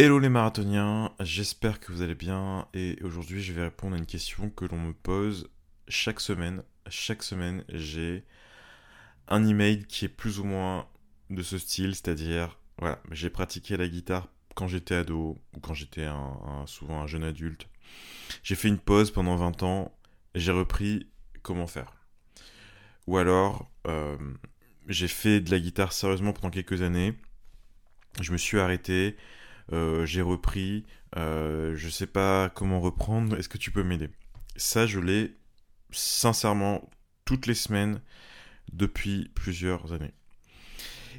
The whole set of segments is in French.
Hello les marathoniens, j'espère que vous allez bien et aujourd'hui je vais répondre à une question que l'on me pose chaque semaine. Chaque semaine j'ai un email qui est plus ou moins de ce style, c'est-à-dire voilà, j'ai pratiqué la guitare quand j'étais ado ou quand j'étais souvent un jeune adulte. J'ai fait une pause pendant 20 ans, j'ai repris comment faire. Ou alors euh, j'ai fait de la guitare sérieusement pendant quelques années, je me suis arrêté euh, j'ai repris, euh, je sais pas comment reprendre, est-ce que tu peux m'aider? Ça, je l'ai sincèrement toutes les semaines depuis plusieurs années.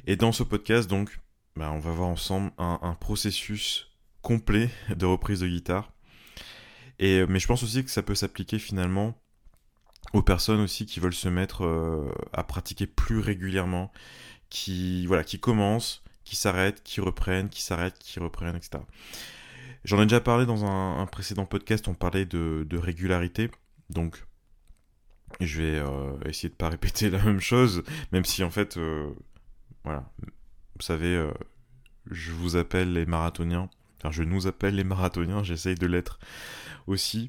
Et dans ce podcast, donc, bah, on va voir ensemble un, processus complet de reprise de guitare. Et, mais je pense aussi que ça peut s'appliquer finalement aux personnes aussi qui veulent se mettre euh, à pratiquer plus régulièrement, qui voilà, qui commencent, qui s'arrêtent, qui reprennent, qui s'arrêtent, qui reprennent, etc. J'en ai déjà parlé dans un, précédent podcast, on parlait de, régularité, donc je vais euh, essayer de pas répéter la même chose, même si en fait, euh, voilà, vous savez, euh, je vous appelle les marathoniens, enfin je nous appelle les marathoniens, j'essaye de l'être aussi,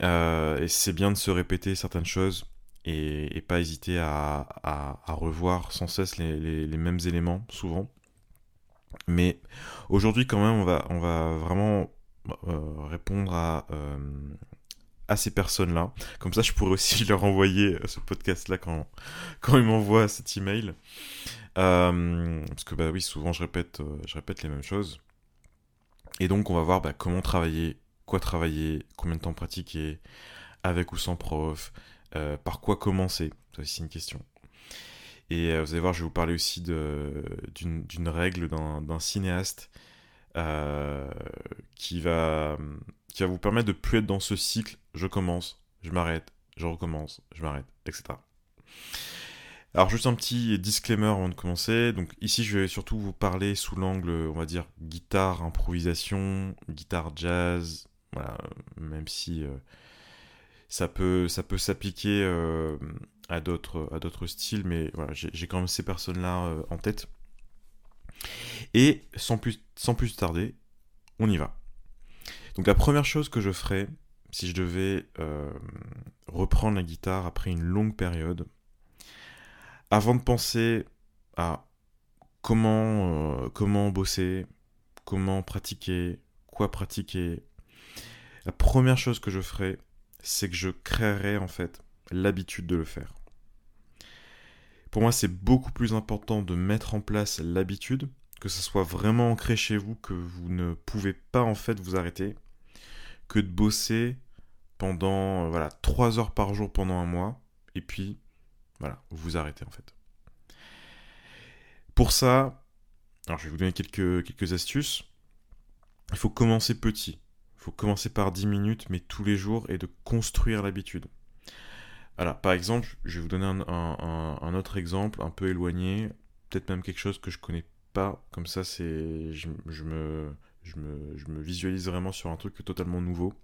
et c'est bien de se répéter certaines choses, et, pas hésiter à, revoir sans cesse les mêmes éléments, souvent. Mais aujourd'hui, quand même, on va, on va vraiment euh, répondre à, euh, à ces personnes-là. Comme ça, je pourrais aussi leur envoyer ce podcast-là quand, quand ils m'envoient cet email. Euh, parce que, bah oui, souvent, je répète, je répète les mêmes choses. Et donc, on va voir bah, comment travailler, quoi travailler, combien de temps pratiquer, avec ou sans prof, par quoi commencer. C'est aussi une question. Et euh, vous allez voir, je vais vous parler aussi d'une règle d'un cinéaste euh, qui, va, qui va vous permettre de plus être dans ce cycle. Je commence, je m'arrête, je recommence, je m'arrête, etc. Alors juste un petit disclaimer avant de commencer. Donc ici je vais surtout vous parler sous l'angle, on va dire, guitare, improvisation, guitare jazz, voilà, même si euh, ça peut ça peut s'appliquer à d'autres styles, mais voilà, j'ai quand même ces personnes-là euh, en tête. Et sans plus, sans plus tarder, on y va. Donc la première chose que je ferais, si je devais euh, reprendre la guitare après une longue période, avant de penser à comment, euh, comment bosser, comment pratiquer, quoi pratiquer, la première chose que je ferais, c'est que je créerais en fait l'habitude de le faire. Pour moi, c'est beaucoup plus important de mettre en place l'habitude, que ce soit vraiment ancré chez vous, que vous ne pouvez pas en fait vous arrêter, que de bosser pendant euh, voilà 3 heures par jour pendant un mois, et puis voilà, vous vous arrêtez en fait. Pour ça, alors je vais vous donner quelques, quelques astuces. Il faut commencer petit. Il faut commencer par 10 minutes, mais tous les jours, et de construire l'habitude. Alors, par exemple, je vais vous donner un, autre exemple un peu éloigné, peut-être même quelque chose que je connais pas, comme ça c'est je, me, je, me, visualise vraiment sur un truc totalement nouveau.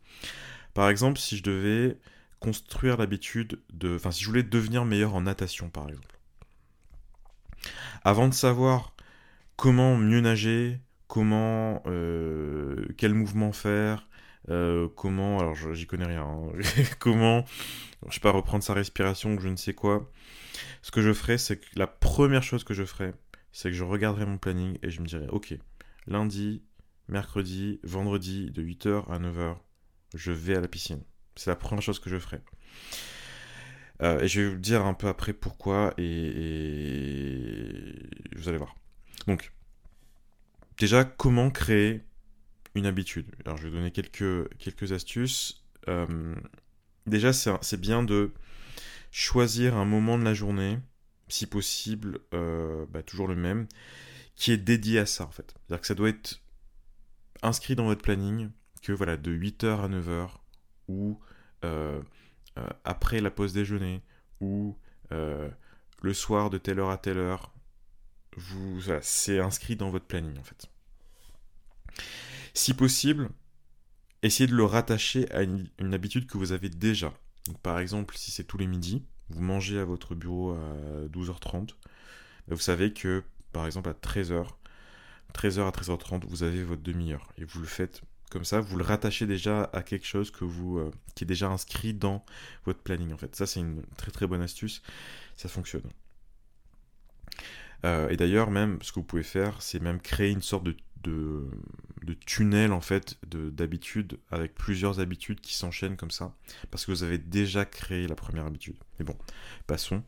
Par exemple, si je devais construire l'habitude de... Enfin, si je voulais devenir meilleur en natation, par exemple. Avant de savoir comment mieux nager, comment... Euh, quel mouvement faire, euh, comment, alors j'y connais rien, hein. comment, je sais pas, reprendre sa respiration ou je ne sais quoi. Ce que je ferais, c'est que la première chose que je ferais, c'est que je regarderai mon planning et je me dirais, ok, lundi, mercredi, vendredi, de 8h à 9h, je vais à la piscine. C'est la première chose que je ferai. Euh, et je vais vous dire un peu après pourquoi et vous allez voir. Donc, déjà, comment créer une habitude. Alors je vais donner quelques, quelques astuces. Euh, déjà, c'est bien de choisir un moment de la journée, si possible, euh, bah, toujours le même, qui est dédié à ça en fait. C'est-à-dire que ça doit être inscrit dans votre planning, que voilà, de 8h à 9h, ou euh, après la pause déjeuner, ou le soir de telle heure à telle heure, vous, c'est inscrit dans votre planning en fait. Si possible, essayez de le rattacher à une, habitude que vous avez déjà. par exemple, si c'est tous les midis, vous mangez à votre bureau à 12h30, bah, vous savez que, par exemple, à 13h, 13h à 13h30, vous avez votre demi-heure. Et vous le faites comme ça, vous le rattachez déjà à quelque chose que vous, euh, qui est déjà inscrit dans votre planning en fait. Ça c'est une très très bonne astuce, ça fonctionne. Euh, et d'ailleurs même ce que vous pouvez faire, c'est même créer une sorte de, de, tunnel en fait d'habitudes avec plusieurs habitudes qui s'enchaînent comme ça parce que vous avez déjà créé la première habitude. Mais bon, passons,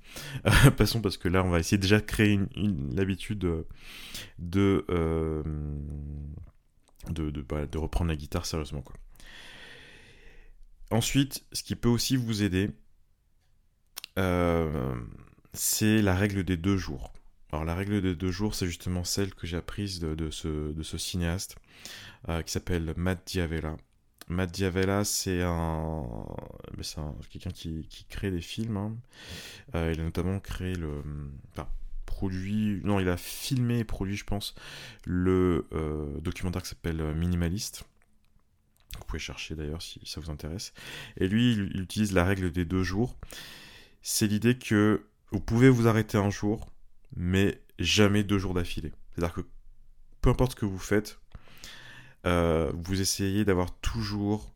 passons parce que là on va essayer déjà de créer une, l'habitude de, euh, de, bah, de, reprendre la guitare sérieusement. Quoi. Ensuite, ce qui peut aussi vous aider, euh, c'est la règle des deux jours. Alors la règle des deux jours, c'est justement celle que j'ai apprise de, ce, de cinéaste euh, qui s'appelle Matt Diavella. Matt Diavella, c'est un, quelqu'un qui, crée des films. Hein. Euh, il a notamment créé le, produit, non, il a filmé et produit, je pense, le euh, documentaire qui s'appelle Minimaliste. Vous pouvez chercher d'ailleurs si ça vous intéresse. Et lui, il, utilise la règle des deux jours. C'est l'idée que vous pouvez vous arrêter un jour, mais jamais deux jours d'affilée. C'est-à-dire que peu importe ce que vous faites, euh, vous essayez d'avoir toujours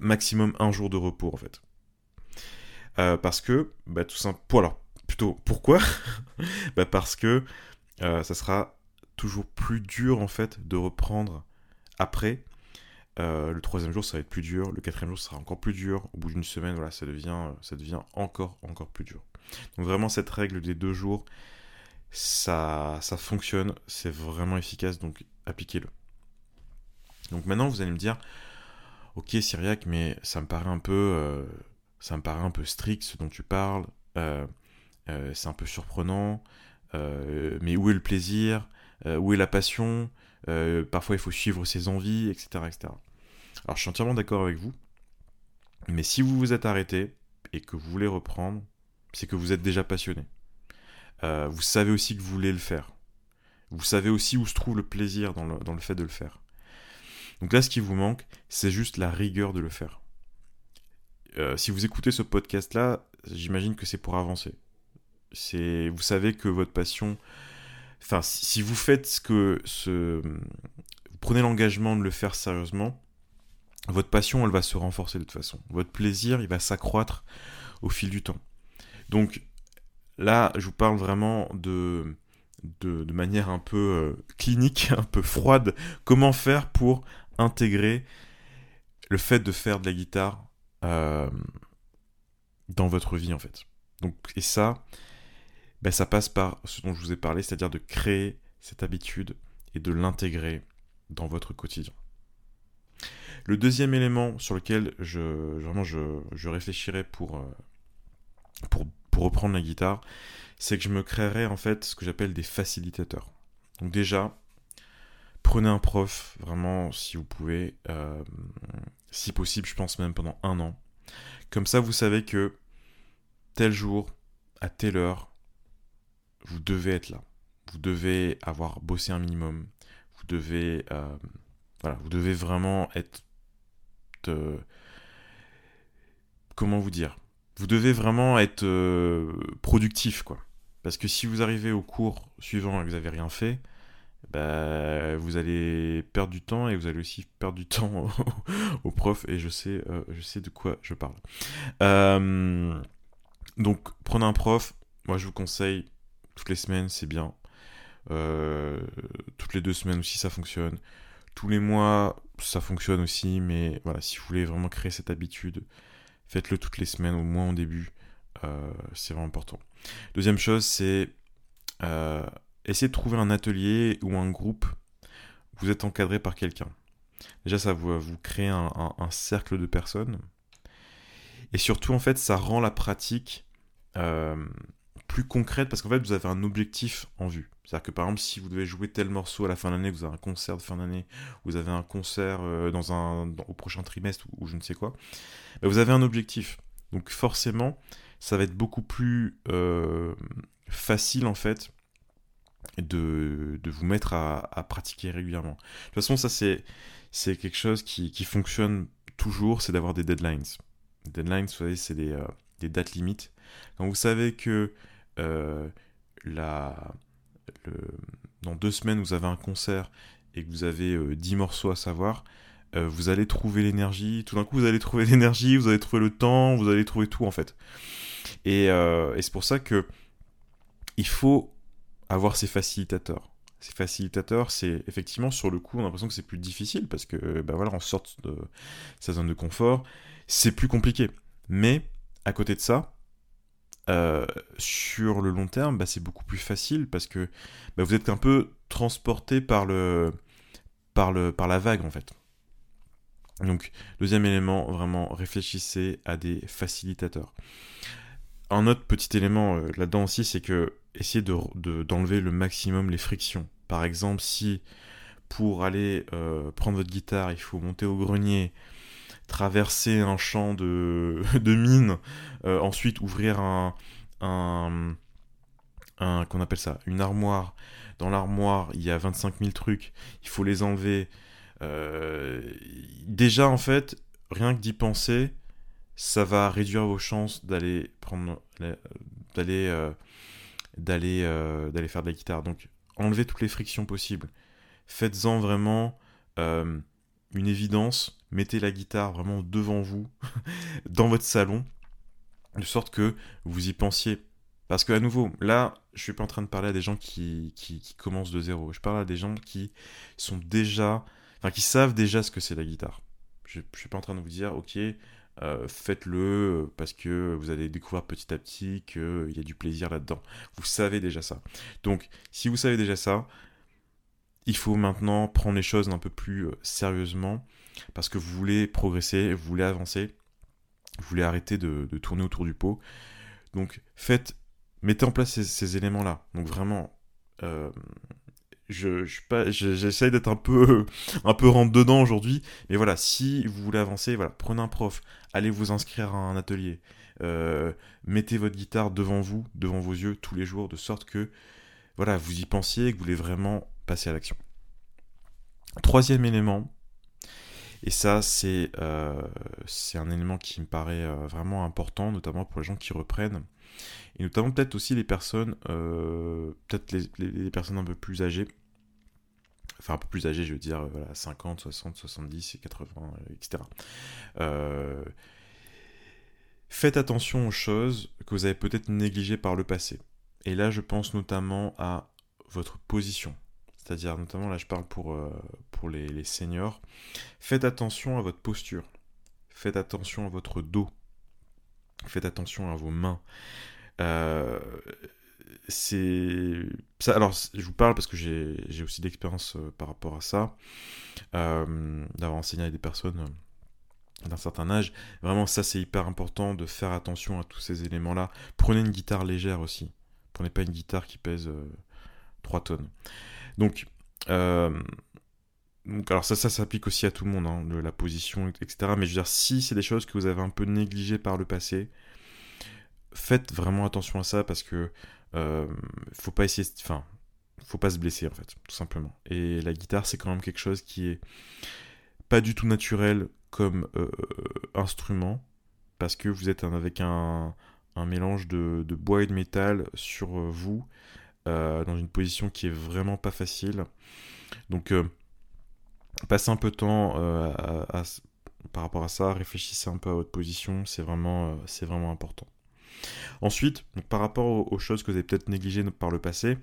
maximum un jour de repos en fait. parce que, bah, tout simplement, alors plutôt pourquoi bah Parce que euh, ça sera toujours plus dur en fait de reprendre après. Euh, le troisième jour, ça va être plus dur. Le quatrième jour, ça sera encore plus dur. Au bout d'une semaine, voilà, ça devient, encore, encore plus dur. Donc vraiment, cette règle des deux jours, ça, ça fonctionne. C'est vraiment efficace. Donc appliquez-le. Donc maintenant, vous allez me dire, ok, Syriac, mais ça me paraît un peu, euh, ça un peu strict ce dont tu parles. Euh, c'est un peu surprenant, mais où est le plaisir? Où est la passion? Parfois il faut suivre ses envies, etc. Alors je suis entièrement d'accord avec vous, mais si vous vous êtes arrêté et que vous voulez reprendre, c'est que vous êtes déjà passionné. vous savez aussi que vous voulez le faire. Vous savez aussi où se trouve le plaisir dans le, dans le fait de le faire. Donc là, ce qui vous manque, c'est juste la rigueur de le faire. si vous écoutez ce podcast-là, j'imagine que c'est pour avancer. C'est, vous savez que votre passion, enfin, si vous faites ce que, ce, vous prenez l'engagement de le faire sérieusement, votre passion, elle va se renforcer de toute façon. Votre plaisir, il va s'accroître au fil du temps. Donc là, je vous parle vraiment de, manière un peu euh, clinique, un peu froide, comment faire pour intégrer le fait de faire de la guitare euh, dans votre vie en fait? Et ça, ben, ça passe par ce dont je vous ai parlé, c'est-à-dire de créer cette habitude et de l'intégrer dans votre quotidien. Le deuxième élément sur lequel je, vraiment réfléchirais pour, euh, pour, reprendre la guitare, c'est que je me créerais en fait ce que j'appelle des facilitateurs. Donc déjà, prenez un prof, vraiment si vous pouvez, euh, si possible, je pense même pendant un an. Comme ça, vous savez que tel jour, à telle heure, vous devez être là. Vous devez avoir bossé un minimum. Vous devez, euh, voilà, vous devez vraiment être de... comment vous dire Vous devez vraiment être euh, productif, quoi. Parce que si vous arrivez au cours suivant et que vous n'avez rien fait, bah, vous allez perdre du temps et vous allez aussi perdre du temps au, prof et je sais, euh, je sais de quoi je parle. donc prenez un prof, moi je vous conseille toutes les semaines, c'est bien. Euh, toutes les deux semaines aussi, ça fonctionne. Tous les mois, ça fonctionne aussi, mais voilà, si vous voulez vraiment créer cette habitude, faites-le toutes les semaines, au moins au début. Euh, c'est vraiment important. Deuxième chose, c'est euh, essayer de trouver un atelier ou un groupe vous êtes encadré par quelqu'un. Déjà, ça vous, vous crée un, un, cercle de personnes. Et surtout, en fait, ça rend la pratique plus concrète parce qu'en fait vous avez un objectif en vue. C'est-à-dire que par exemple si vous devez jouer tel morceau à la fin d'année, vous avez un concert de fin d'année, vous avez un concert euh, dans un, au prochain trimestre ou, je ne sais quoi, bah, vous avez un objectif. Donc forcément ça va être beaucoup plus euh, facile en fait de, de vous mettre à, à, pratiquer régulièrement. De toute façon ça c'est, c'est quelque chose qui, qui fonctionne toujours, c'est d'avoir des deadlines. deadlines, vous savez, c'est des, euh, des dates limites. Quand vous savez que euh, dans deux semaines vous avez un concert et que vous avez 10 morceaux à savoir, vous allez trouver l'énergie, tout d'un coup vous allez trouver l'énergie, vous allez trouver le temps, vous allez trouver tout en fait. Et, et c'est pour ça que il faut avoir ces facilitateurs. Ces facilitateurs, c'est effectivement sur le coup, on a l'impression que c'est plus difficile parce que, ben voilà, on sort de sa zone de confort, c'est plus compliqué. Mais à côté de ça, euh, sur le long terme, bah, c'est beaucoup plus facile parce que bah, vous êtes un peu transporté par le, par le, par la vague en fait. Donc, deuxième élément, vraiment réfléchissez à des facilitateurs. Un autre petit élément euh, là-dedans aussi, c'est que essayez d'enlever de, le maximum les frictions. Par exemple, si pour aller euh, prendre votre guitare, il faut monter au grenier, traverser un champ de, de mine, euh, ensuite ouvrir un, un, qu'on appelle ça, une armoire. Dans l'armoire, il y a 25 000 trucs, il faut les enlever. déjà, en fait, rien que d'y penser, ça va réduire vos chances d'aller prendre d'aller euh, d'aller euh, d'aller faire de la guitare. Donc enlevez toutes les frictions possibles. Faites-en vraiment euh, une évidence. Mettez la guitare vraiment devant vous dans votre salon de sorte que vous y pensiez parce que à nouveau là je suis pas en train de parler à des gens qui, qui, commencent de zéro je parle à des gens qui sont déjà enfin qui savent déjà ce que c'est la guitare je, je suis pas en train de vous dire ok euh, faites-le euh, parce que vous allez découvrir petit à petit qu'il y a du plaisir là-dedans. Vous savez déjà ça. Donc, si vous savez déjà ça, il faut maintenant prendre les choses un peu plus euh, sérieusement parce que vous voulez progresser, vous voulez avancer, vous voulez arrêter de, tourner autour du pot. Donc, faites, mettez en place ces, éléments-là. Donc, vraiment, je, j'essaye d'être un peu, un peu rentre dedans aujourd'hui. Mais voilà, si vous voulez avancer, voilà, prenez un prof, allez vous inscrire à un atelier, euh, mettez votre guitare devant vous, devant vos yeux tous les jours, de sorte que, voilà, vous y pensiez et que vous voulez vraiment passer à l'action. Troisième élément, et ça, c'est, euh, c'est un élément qui me paraît euh, vraiment important, notamment pour les gens qui reprennent et notamment peut-être aussi les personnes, euh, peut-être les, personnes un peu plus âgées, enfin un peu plus âgées, je veux dire, voilà, 50, 60, 70 et 80, etc. Faites attention aux choses que vous avez peut-être négligées par le passé. Et là, je pense notamment à votre position. C'est-à-dire, notamment, là, je parle pour, euh, pour les, seniors. Faites attention à votre posture. Faites attention à votre dos. Faites attention à vos mains. Euh, c'est alors je vous parle parce que j'ai aussi d'expérience euh, par rapport à ça d'avoir enseigné à des personnes d'un certain âge vraiment ça c'est hyper important de faire attention à tous ces éléments là prenez une guitare légère aussi prenez pas une guitare qui pèse 3 tonnes donc donc, alors ça, ça s'applique aussi à tout le monde, hein, la position, etc. Mais je veux dire, si c'est des choses que vous avez un peu négligées par le passé, faites vraiment attention à ça parce que euh, faut pas essayer, enfin, faut pas se blesser en fait, tout simplement. Et la guitare, c'est quand même quelque chose qui est pas du tout naturel comme euh, instrument parce que vous êtes avec un, mélange de, bois et de métal sur vous euh, dans une position qui est vraiment pas facile. Donc passez un peu de temps par rapport à ça, réfléchissez un peu à votre position, c'est vraiment, vraiment important. Ensuite, par rapport aux, choses que vous avez peut-être négligées par le passé,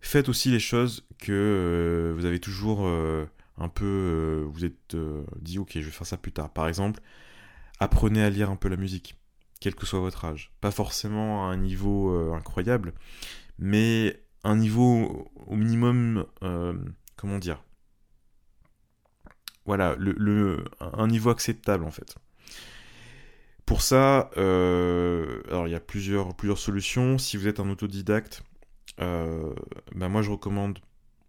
faites aussi les choses que euh, vous avez toujours euh, un peu, euh, vous êtes dit ok je vais faire ça plus tard. Par exemple, apprenez à lire un peu la musique, quel que soit votre âge. Pas forcément à un niveau incroyable, mais un niveau au minimum, comment dire Voilà, un niveau acceptable en fait. Pour ça, euh, alors il y a plusieurs, plusieurs solutions. Si vous êtes un autodidacte, euh, bah, moi je recommande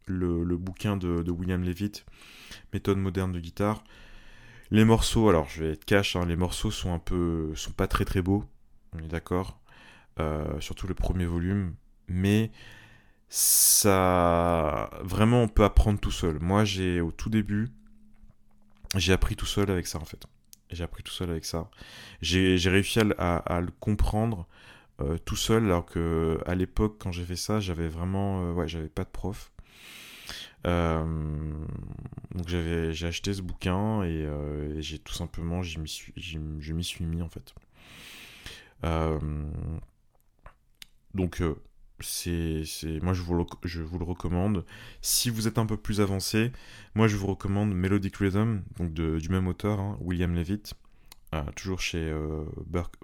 le, bouquin de, William Levitt, Méthode moderne de guitare. Les morceaux, alors je vais être cash, hein, les morceaux sont un peu, sont pas très très beaux, on est d'accord. Euh, surtout le premier volume, mais ça, vraiment, on peut apprendre tout seul. Moi, j'ai au tout début, j'ai appris tout seul avec ça en fait j'ai appris tout seul avec ça. J'ai réussi à, le comprendre tout seul, alors que à l'époque, quand j'ai fait ça, j'avais vraiment, ouais, j'avais pas de prof. donc j'avais, j'ai acheté ce bouquin et, j'ai tout simplement, suis, je m'y suis mis en fait. donc c'est, moi je vous, le, je vous le recommande. Si vous êtes un peu plus avancé, moi je vous recommande Melodic Rhythm, donc du même auteur, hein, William Levitt, euh, toujours chez euh,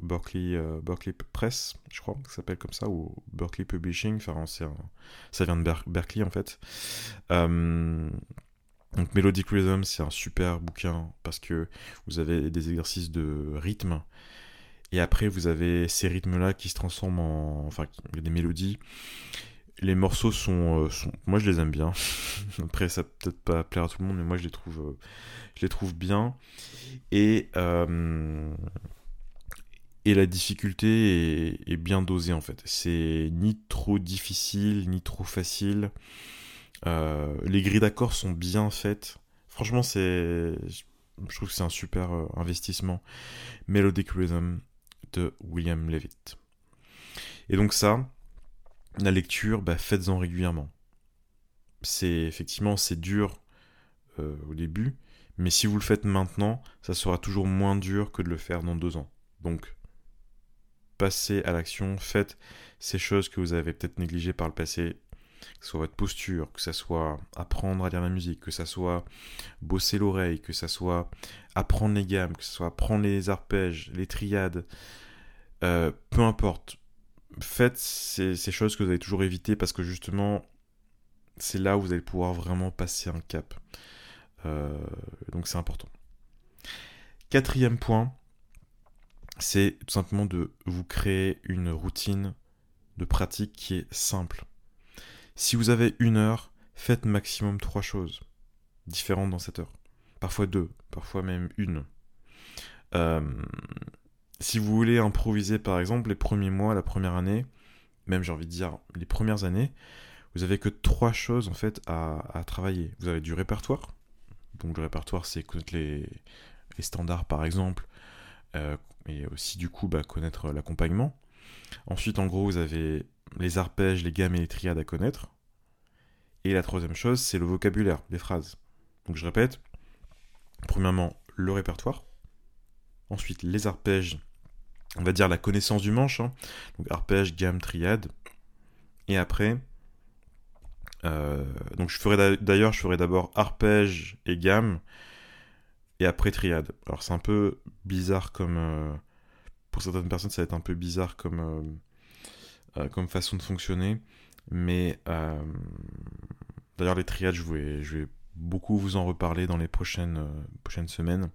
Berkeley, euh, Berkeley Press, je crois ça s'appelle comme ça, ou Berkeley Publishing, ça vient de Berkeley en fait. donc Melodic Rhythm, c'est un super bouquin parce que vous avez des exercices de rythme et après, vous avez ces rythmes-là qui se transforment en. Enfin, des mélodies. Les morceaux sont, euh, sont, Moi, je les aime bien. après, ça peut-être pas plaire à tout le monde, mais moi, je les trouve, euh, je les trouve bien. Et. Euh, et la difficulté est, est, bien dosée, en fait. C'est ni trop difficile, ni trop facile. les grilles d'accords sont bien faites. Franchement, c'est. Je trouve que c'est un super investissement. Melodic Rhythm, de William Levitt. Et donc ça, la lecture, bah, faites-en régulièrement. C'est effectivement c'est dur euh, au début, mais si vous le faites maintenant, ça sera toujours moins dur que de le faire dans deux ans. Donc, passez à l'action, faites ces choses que vous avez peut-être négligées par le passé, que ce soit votre posture, que ce soit apprendre à lire la musique, que ce soit bosser l'oreille, que ce soit apprendre les gammes, que ce soit apprendre les arpèges, les triades, euh, peu importe. Faites ces, choses que vous avez toujours évitées parce que justement, c'est là où vous allez pouvoir vraiment passer un cap. Euh, donc c'est important. Quatrième point, c'est tout simplement de vous créer une routine de pratique qui est simple. Si vous avez une heure, faites maximum trois choses différentes dans cette heure. Parfois deux, parfois même une. Euh, si vous voulez improviser par exemple les premiers mois, la première année, même j'ai envie de dire les premières années, vous avez que trois choses en fait à, travailler. Vous avez du répertoire. Donc le répertoire c'est connaître les, standards par exemple, euh, et aussi du coup bah, connaître l'accompagnement. Ensuite en gros vous avez les arpèges, les gammes et les triades à connaître. Et la troisième chose c'est le vocabulaire, les phrases. Donc je répète, premièrement le répertoire, ensuite les arpèges on va dire la connaissance du manche, hein. donc arpège, gamme, triade, et après, euh, donc je ferai d'ailleurs, je ferai d'abord arpège et gamme, et après triade. Alors c'est un peu bizarre comme, euh, pour certaines personnes ça va être un peu bizarre comme, euh, comme façon de fonctionner, mais d'ailleurs les triades je vais, je vais beaucoup vous en reparler dans les prochaines, euh, prochaines semaines.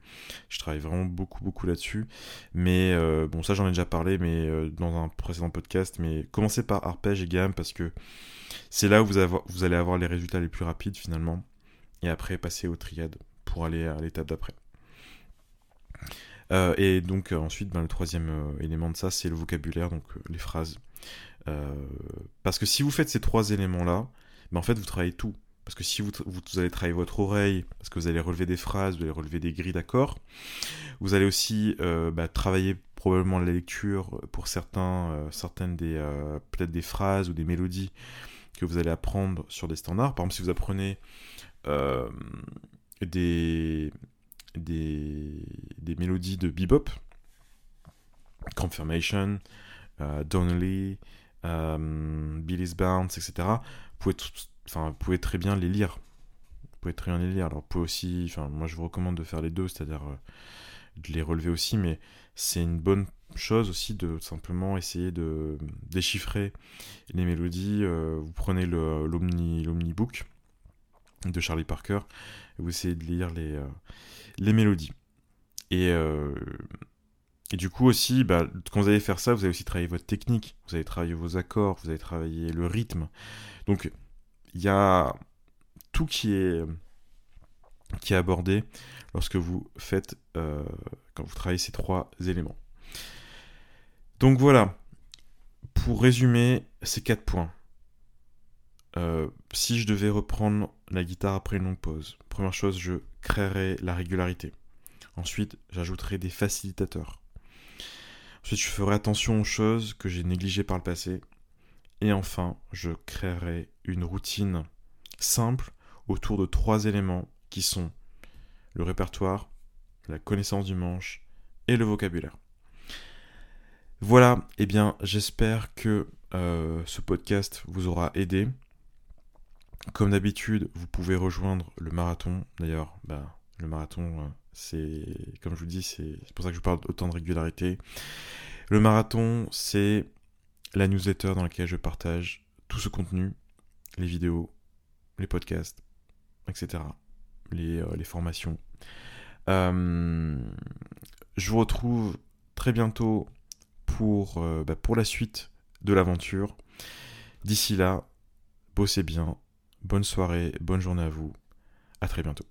Je travaille vraiment beaucoup, beaucoup là-dessus. Mais euh, bon, ça j'en ai déjà parlé euh, dans un précédent podcast. Mais commencez par arpège et gamme parce que c'est là où vous, vous, allez avoir les résultats les plus rapides finalement. Et après, passer aux triades pour aller à l'étape d'après. et donc ensuite, ben, le troisième élément de ça, c'est le vocabulaire, donc les phrases. parce que si vous faites ces trois éléments-là, ben, en fait, vous travaillez tout. Parce que si vous, allez travailler votre oreille, parce que vous allez relever des phrases, vous allez relever des grilles d'accords, vous allez aussi euh, bah, travailler probablement la lecture pour certains, euh, certaines des euh, peut-être des phrases ou des mélodies que vous allez apprendre sur des standards. Par exemple, si vous apprenez des, des, des mélodies de bebop, Confirmation, Donnelly, Billy's Bounce, etc. Vous pouvez tout, enfin, vous pouvez très bien les lire. Vous pouvez très bien les lire. Alors, vous pouvez aussi, enfin, moi je vous recommande de faire les deux, c'est-à-dire euh, de les relever aussi, mais c'est une bonne chose aussi de simplement essayer de déchiffrer les mélodies. Euh, vous prenez l'omnibook de Charlie Parker et vous essayez de lire les, euh, les mélodies. Et, et du coup aussi, bah, quand vous allez faire ça, vous allez aussi travailler votre technique, vous allez travailler vos accords, vous allez travailler le rythme. Donc il y a tout qui est, abordé lorsque vous faites, euh, quand vous travaillez ces trois éléments. Donc voilà, pour résumer ces quatre points. Euh, si je devais reprendre la guitare après une longue pause, première chose, je créerai la régularité. Ensuite, j'ajouterai des facilitateurs. Ensuite, je ferai attention aux choses que j'ai négligées par le passé. Et enfin, je créerai une routine simple autour de trois éléments qui sont le répertoire, la connaissance du manche et le vocabulaire. Voilà, eh bien j'espère que euh, ce podcast vous aura aidé. Comme d'habitude, vous pouvez rejoindre le marathon. D'ailleurs, bah, le marathon, euh, c'est, comme je vous dis, c'est pour ça que je parle autant de régularité. Le marathon, c'est la newsletter dans laquelle je partage tout ce contenu, les vidéos, les podcasts, etc. Les, euh, les formations. je vous retrouve très bientôt pour, euh, bah, pour la suite de l'aventure. D'ici là, bossez bien, bonne soirée, bonne journée à vous, à très bientôt.